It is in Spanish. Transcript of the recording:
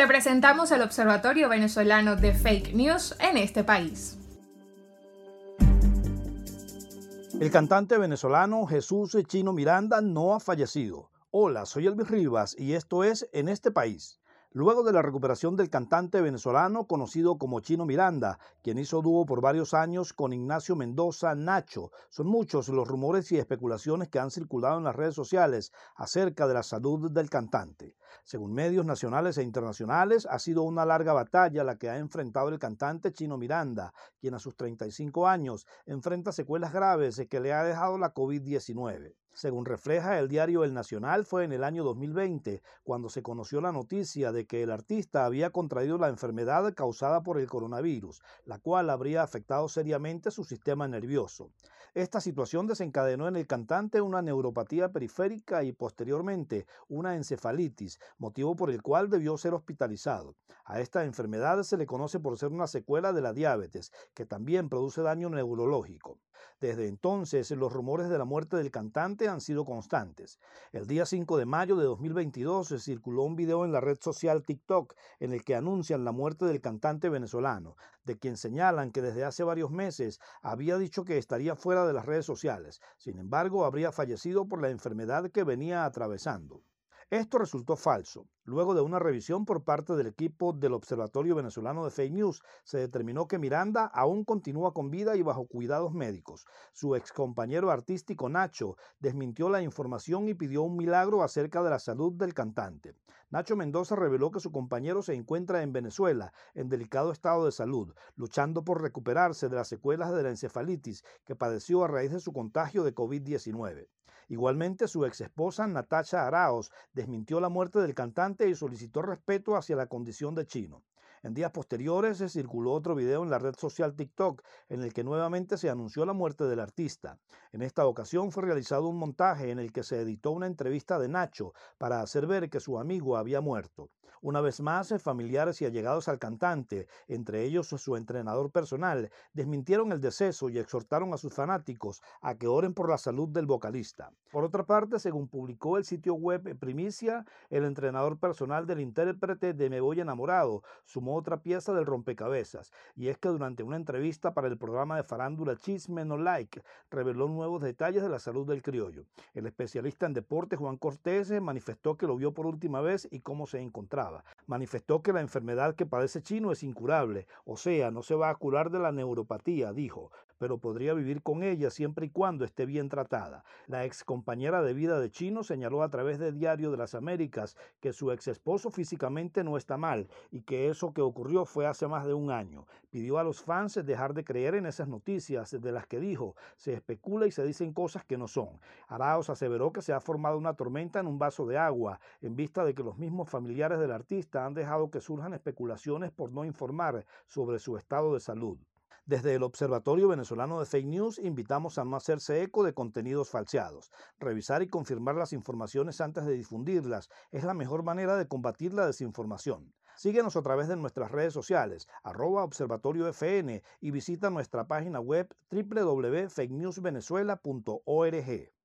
Te presentamos el Observatorio Venezolano de Fake News en este país. El cantante venezolano Jesús Chino Miranda no ha fallecido. Hola, soy Elvis Rivas y esto es En este país. Luego de la recuperación del cantante venezolano conocido como Chino Miranda, quien hizo dúo por varios años con Ignacio Mendoza Nacho, son muchos los rumores y especulaciones que han circulado en las redes sociales acerca de la salud del cantante. Según medios nacionales e internacionales, ha sido una larga batalla la que ha enfrentado el cantante Chino Miranda, quien a sus 35 años enfrenta secuelas graves que le ha dejado la COVID-19. Según refleja el diario El Nacional, fue en el año 2020 cuando se conoció la noticia de que el artista había contraído la enfermedad causada por el coronavirus, la cual habría afectado seriamente su sistema nervioso. Esta situación desencadenó en el cantante una neuropatía periférica y posteriormente una encefalitis, motivo por el cual debió ser hospitalizado. A esta enfermedad se le conoce por ser una secuela de la diabetes, que también produce daño neurológico. Desde entonces, los rumores de la muerte del cantante han sido constantes. El día 5 de mayo de 2022 se circuló un video en la red social TikTok en el que anuncian la muerte del cantante venezolano, de quien señalan que desde hace varios meses había dicho que estaría fuera de las redes sociales. Sin embargo, habría fallecido por la enfermedad que venía atravesando. Esto resultó falso. Luego de una revisión por parte del equipo del Observatorio Venezolano de Fake News, se determinó que Miranda aún continúa con vida y bajo cuidados médicos. Su excompañero artístico Nacho desmintió la información y pidió un milagro acerca de la salud del cantante. Nacho Mendoza reveló que su compañero se encuentra en Venezuela en delicado estado de salud, luchando por recuperarse de las secuelas de la encefalitis que padeció a raíz de su contagio de COVID-19. Igualmente, su ex esposa Natasha Araos desmintió la muerte del cantante y solicitó respeto hacia la condición de Chino. En días posteriores se circuló otro video en la red social TikTok en el que nuevamente se anunció la muerte del artista. En esta ocasión fue realizado un montaje en el que se editó una entrevista de Nacho para hacer ver que su amigo había muerto. Una vez más, familiares y allegados al cantante, entre ellos su entrenador personal, desmintieron el deceso y exhortaron a sus fanáticos a que oren por la salud del vocalista. Por otra parte, según publicó el sitio web Primicia, el entrenador personal del intérprete de Me Voy Enamorado sumó otra pieza del rompecabezas, y es que durante una entrevista para el programa de farándula Chisme No Like, reveló nuevos detalles de la salud del criollo. El especialista en deporte Juan Cortés manifestó que lo vio por última vez y cómo se encontraba. Manifestó que la enfermedad que padece Chino es incurable, o sea, no se va a curar de la neuropatía, dijo, pero podría vivir con ella siempre y cuando esté bien tratada. La ex compañera de vida de Chino señaló a través de Diario de las Américas que su ex esposo físicamente no está mal y que eso que ocurrió fue hace más de un año. Pidió a los fans dejar de creer en esas noticias de las que dijo se especula y se dicen cosas que no son. Araos aseveró que se ha formado una tormenta en un vaso de agua en vista de que los mismos familiares del artista han dejado que surjan especulaciones por no informar sobre su estado de salud. Desde el Observatorio Venezolano de Fake News invitamos a no hacerse eco de contenidos falseados. Revisar y confirmar las informaciones antes de difundirlas es la mejor manera de combatir la desinformación. Síguenos a través de nuestras redes sociales, arroba observatoriofn y visita nuestra página web www.fakenewsvenezuela.org.